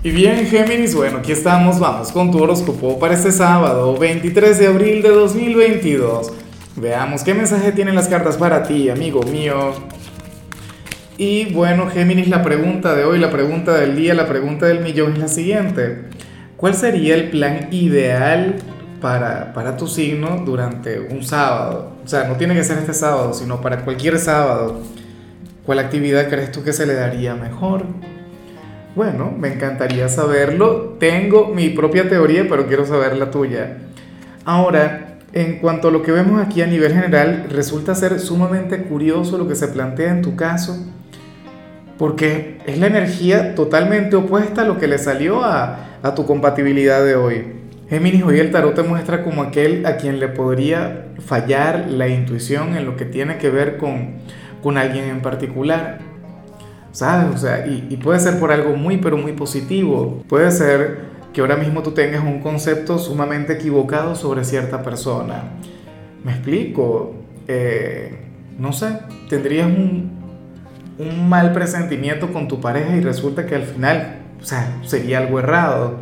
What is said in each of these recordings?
Y bien, Géminis, bueno, aquí estamos, vamos con tu horóscopo para este sábado, 23 de abril de 2022. Veamos qué mensaje tienen las cartas para ti, amigo mío. Y bueno, Géminis, la pregunta de hoy, la pregunta del día, la pregunta del millón es la siguiente. ¿Cuál sería el plan ideal para, para tu signo durante un sábado? O sea, no tiene que ser este sábado, sino para cualquier sábado. ¿Cuál actividad crees tú que se le daría mejor? Bueno, me encantaría saberlo. Tengo mi propia teoría, pero quiero saber la tuya. Ahora, en cuanto a lo que vemos aquí a nivel general, resulta ser sumamente curioso lo que se plantea en tu caso, porque es la energía totalmente opuesta a lo que le salió a, a tu compatibilidad de hoy. Géminis, hoy el tarot te muestra como aquel a quien le podría fallar la intuición en lo que tiene que ver con, con alguien en particular. ¿Sabes? O sea, y, puede ser por algo muy, pero muy positivo. Puede ser que ahora mismo tú tengas un concepto sumamente equivocado sobre cierta persona. ¿Me explico? Eh, no sé, tendrías un, un mal presentimiento con tu pareja y resulta que al final, o sea, sería algo errado.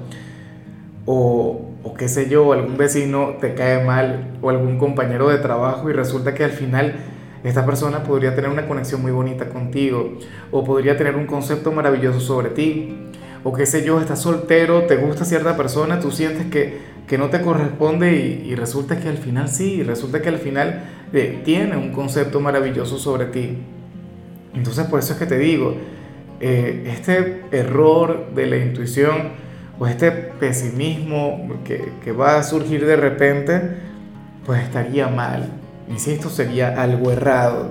O, o qué sé yo, algún vecino te cae mal o algún compañero de trabajo y resulta que al final esta persona podría tener una conexión muy bonita contigo o podría tener un concepto maravilloso sobre ti. O qué sé yo, estás soltero, te gusta cierta persona, tú sientes que, que no te corresponde y, resulta que al final sí, resulta que al final eh, tiene un concepto maravilloso sobre ti. Entonces por eso es que te digo, eh, este error de la intuición o este pesimismo que, que va a surgir de repente, pues estaría mal insisto, sería algo errado.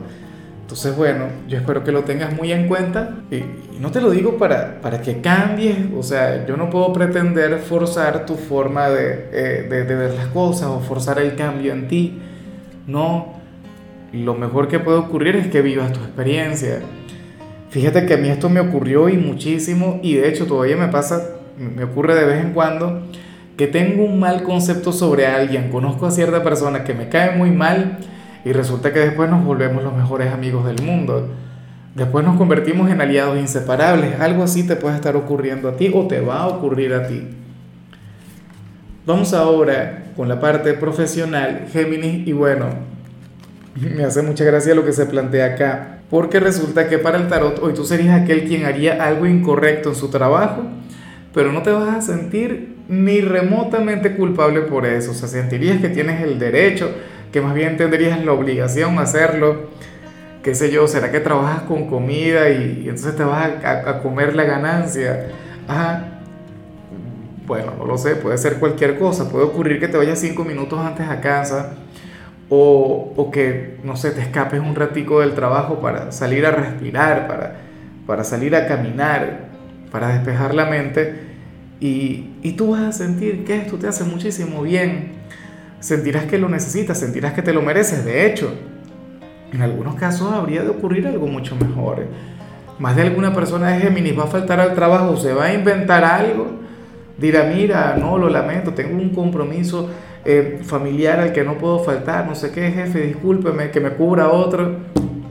Entonces, bueno, yo espero que lo tengas muy en cuenta y, no te lo digo para, para que cambies, o sea, yo no puedo pretender forzar tu forma de, eh, de, de, ver las cosas o forzar el cambio en ti. No, lo mejor que puede ocurrir es que vivas tu experiencia. Fíjate que a mí esto me ocurrió y muchísimo y de hecho todavía me pasa, me ocurre de vez en cuando que tengo un mal concepto sobre alguien, conozco a cierta persona que me cae muy mal y resulta que después nos volvemos los mejores amigos del mundo. Después nos convertimos en aliados inseparables. Algo así te puede estar ocurriendo a ti o te va a ocurrir a ti. Vamos ahora con la parte profesional, Géminis, y bueno, me hace mucha gracia lo que se plantea acá, porque resulta que para el tarot hoy tú serías aquel quien haría algo incorrecto en su trabajo, pero no te vas a sentir ni remotamente culpable por eso. O sea, sentirías que tienes el derecho, que más bien tendrías la obligación de hacerlo. Qué sé yo, ¿será que trabajas con comida y, entonces te vas a, comer la ganancia? Ajá. Bueno, no lo sé, puede ser cualquier cosa. Puede ocurrir que te vayas cinco minutos antes a casa o, o que, no sé, te escapes un ratico del trabajo para salir a respirar, para, para salir a caminar, para despejar la mente y, tú vas a sentir que esto te hace muchísimo bien. Sentirás que lo necesitas, sentirás que te lo mereces. De hecho, en algunos casos habría de ocurrir algo mucho mejor. Más de alguna persona de Géminis va a faltar al trabajo, se va a inventar algo, dirá, mira, no, lo lamento, tengo un compromiso eh, familiar al que no puedo faltar, no sé qué, jefe, discúlpeme, que me cubra otro.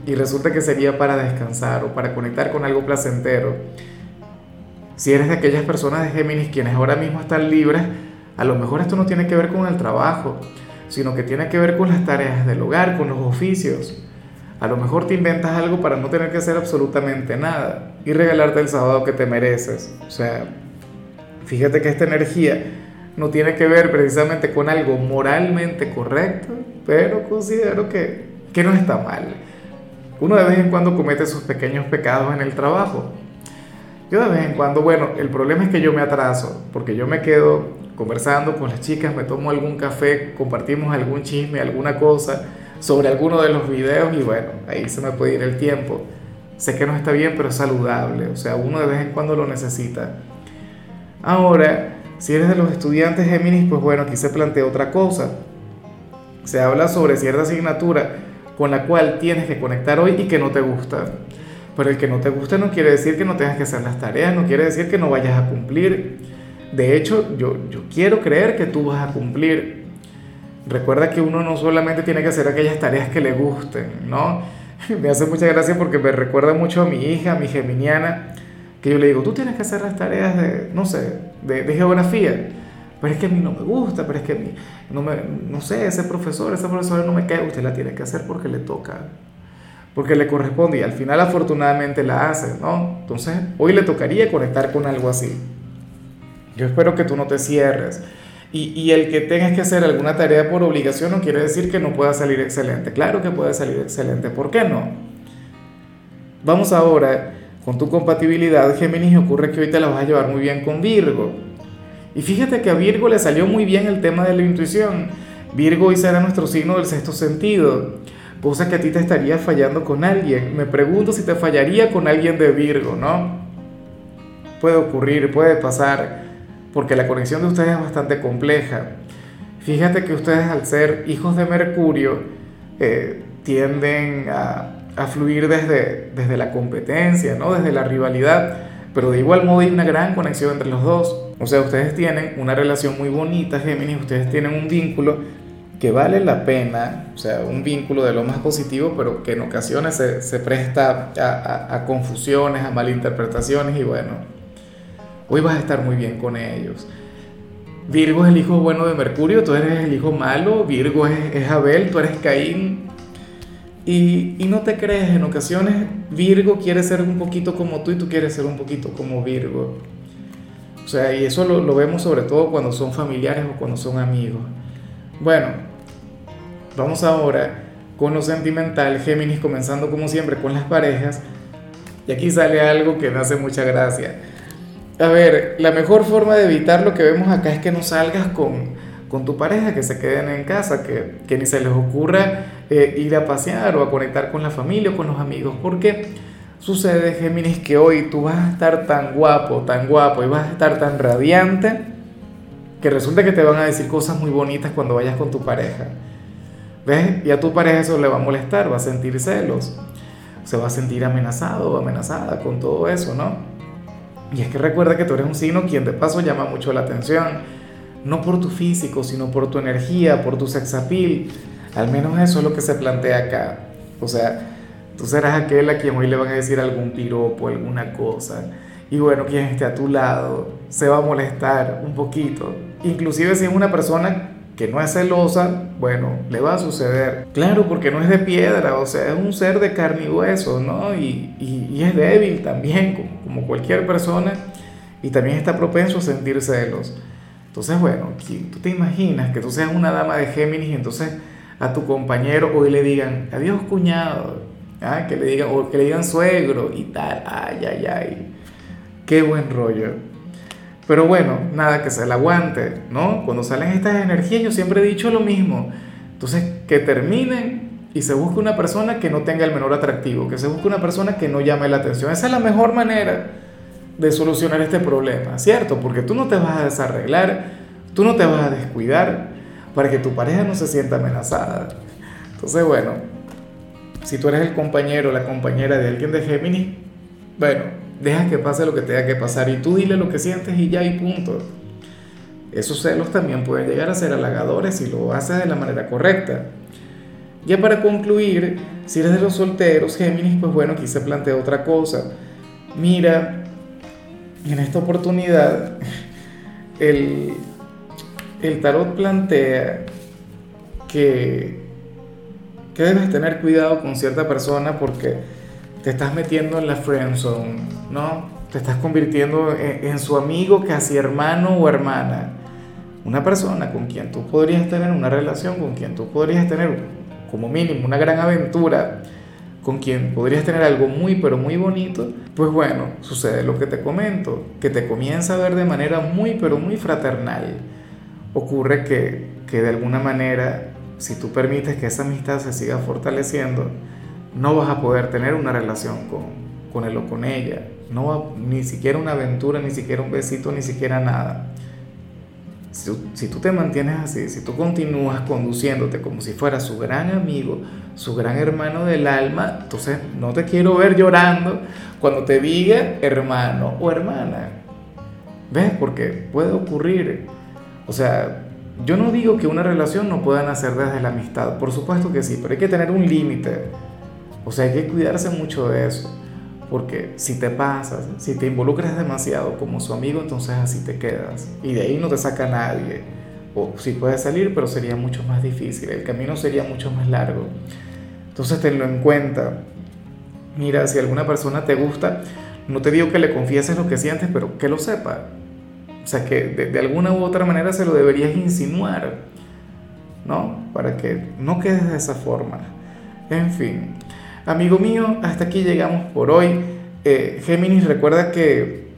Y resulta que sería para descansar o para conectar con algo placentero. Si eres de aquellas personas de Géminis quienes ahora mismo están libres, a lo mejor esto no tiene que ver con el trabajo, sino que tiene que ver con las tareas del hogar, con los oficios. A lo mejor te inventas algo para no tener que hacer absolutamente nada y regalarte el sábado que te mereces. O sea, fíjate que esta energía no tiene que ver precisamente con algo moralmente correcto, pero considero que, que no está mal. Uno de vez en cuando comete sus pequeños pecados en el trabajo, yo de vez en cuando, bueno, el problema es que yo me atraso, porque yo me quedo conversando con las chicas, me tomo algún café, compartimos algún chisme, alguna cosa sobre alguno de los videos y bueno, ahí se me puede ir el tiempo. Sé que no está bien, pero es saludable, o sea, uno de vez en cuando lo necesita. Ahora, si eres de los estudiantes Géminis, pues bueno, aquí se plantea otra cosa. Se habla sobre cierta asignatura con la cual tienes que conectar hoy y que no te gusta. Pero el que no te guste no quiere decir que no tengas que hacer las tareas, no quiere decir que no vayas a cumplir. De hecho, yo, yo quiero creer que tú vas a cumplir. Recuerda que uno no solamente tiene que hacer aquellas tareas que le gusten, ¿no? Me hace mucha gracia porque me recuerda mucho a mi hija, a mi geminiana, que yo le digo, tú tienes que hacer las tareas de, no sé, de, de geografía. Pero es que a mí no me gusta, pero es que a mí, no, me, no sé, ese profesor, esa profesora no me cae, usted la tiene que hacer porque le toca, porque le corresponde y al final afortunadamente la hace, ¿no? Entonces, hoy le tocaría conectar con algo así. Yo espero que tú no te cierres. Y, y, el que tengas que hacer alguna tarea por obligación no quiere decir que no pueda salir excelente. Claro que puede salir excelente. ¿Por qué no? Vamos ahora con tu compatibilidad, Géminis, ocurre que hoy te la vas a llevar muy bien con Virgo. Y fíjate que a Virgo le salió muy bien el tema de la intuición. Virgo hoy será nuestro signo del sexto sentido, cosa que a ti te estaría fallando con alguien. Me pregunto si te fallaría con alguien de Virgo, ¿no? Puede ocurrir, puede pasar, porque la conexión de ustedes es bastante compleja. Fíjate que ustedes al ser hijos de Mercurio eh, tienden a fluir desde, desde la competencia, ¿no? desde la rivalidad, pero de igual modo hay una gran conexión entre los dos. O sea, ustedes tienen una relación muy bonita, Géminis, ustedes tienen un vínculo que vale la pena, o sea, un vínculo de lo más positivo, pero que en ocasiones se, presta a, a, a, confusiones, a malinterpretaciones y bueno, hoy vas a estar muy bien con ellos. Virgo es el hijo bueno de Mercurio, tú eres el hijo malo, Virgo es, Abel, tú eres Caín, y, y, no te crees, en ocasiones Virgo quiere ser un poquito como tú y tú quieres ser un poquito como Virgo. O sea, y eso lo, lo vemos sobre todo cuando son familiares o cuando son amigos. Bueno, vamos ahora con lo sentimental, Géminis, comenzando como siempre con las parejas. Y aquí sale algo que me hace mucha gracia. A ver, la mejor forma de evitar lo que vemos acá es que no salgas con, con tu pareja, que se queden en casa, que, que ni se les ocurra eh, ir a pasear o a conectar con la familia o con los amigos, porque sucede, Géminis, que hoy tú vas a estar tan guapo, tan guapo y vas a estar tan radiante, que resulta que te van a decir cosas muy bonitas cuando vayas con tu pareja. ¿Ves? Y a tu pareja eso le va a molestar, va a sentir celos, se va a sentir amenazado o amenazada con todo eso, ¿no? Y es que recuerda que tú eres un signo quien de paso llama mucho la atención no por tu físico, sino por tu energía, por tu sexapil. Al menos eso es lo que se plantea acá. O sea, tú serás aquel a quien hoy le van a decir algún piropo, alguna cosa. Y bueno, quien esté a tu lado se va a molestar un poquito. Inclusive si es una persona que no es celosa, bueno, le va a suceder. Claro, porque no es de piedra, o sea, es un ser de carne y hueso, ¿no? Y, y, y es débil también, como, como cualquier persona, y también está propenso a sentir celos. Entonces, bueno, tú te imaginas que tú seas una dama de Géminis y entonces a tu compañero hoy le digan, adiós cuñado, ¿ah? que le digan, o que le digan suegro y tal, ay, ay, ay, qué buen rollo. Pero bueno, nada, que se la aguante, ¿no? Cuando salen estas energías yo siempre he dicho lo mismo. Entonces, que terminen y se busque una persona que no tenga el menor atractivo, que se busque una persona que no llame la atención. Esa es la mejor manera de solucionar este problema, ¿cierto? Porque tú no te vas a desarreglar, tú no te vas a descuidar para que tu pareja no se sienta amenazada. Entonces, bueno, si tú eres el compañero o la compañera de alguien de Géminis, bueno, deja que pase lo que tenga que pasar y tú dile lo que sientes y ya y punto. Esos celos también pueden llegar a ser halagadores si lo haces de la manera correcta. Ya para concluir, si eres de los solteros, Géminis, pues bueno, aquí se plantea otra cosa. Mira, en esta oportunidad, el, el tarot plantea que, que debes tener cuidado con cierta persona porque te estás metiendo en la friend zone, ¿no? Te estás convirtiendo en, en su amigo, casi hermano o hermana. Una persona con quien tú podrías tener una relación, con quien tú podrías tener como mínimo una gran aventura, con quien podrías tener algo muy pero muy bonito, pues bueno, sucede lo que te comento, que te comienza a ver de manera muy pero muy fraternal. Ocurre que, que de alguna manera, si tú permites que esa amistad se siga fortaleciendo, no vas a poder tener una relación con, con él o con ella, no ni siquiera una aventura, ni siquiera un besito, ni siquiera nada. Si, si, tú te mantienes así, si tú continúas conduciéndote como si fuera su gran amigo, su gran hermano del alma, entonces no te quiero ver llorando cuando te diga hermano o hermana. ¿Ves? Porque puede ocurrir. O sea, yo no digo que una relación no pueda nacer desde la amistad, por supuesto que sí, pero hay que tener un límite. O sea, hay que cuidarse mucho de eso. Porque si te pasas, si te involucras demasiado como su amigo, entonces así te quedas. Y de ahí no te saca nadie. O si puedes salir, pero sería mucho más difícil. El camino sería mucho más largo. Entonces tenlo en cuenta. Mira, si alguna persona te gusta, no te digo que le confieses lo que sientes, pero que lo sepa. O sea, que de, de alguna u otra manera se lo deberías insinuar, ¿no? Para que no quedes de esa forma. En fin, amigo mío, hasta aquí llegamos por hoy. Eh, Géminis, recuerda que,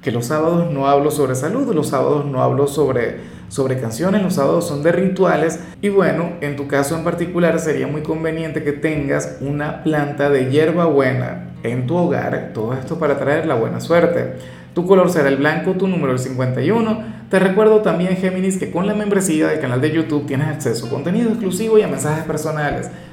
que los sábados no hablo sobre salud, los sábados no hablo sobre, sobre canciones, los sábados son de rituales. Y bueno, en tu caso en particular sería muy conveniente que tengas una planta de hierba buena en tu hogar, todo esto para traer la buena suerte. Tu color será el blanco, tu número el 51. Te recuerdo también, Géminis, que con la membresía del canal de YouTube tienes acceso a contenido exclusivo y a mensajes personales.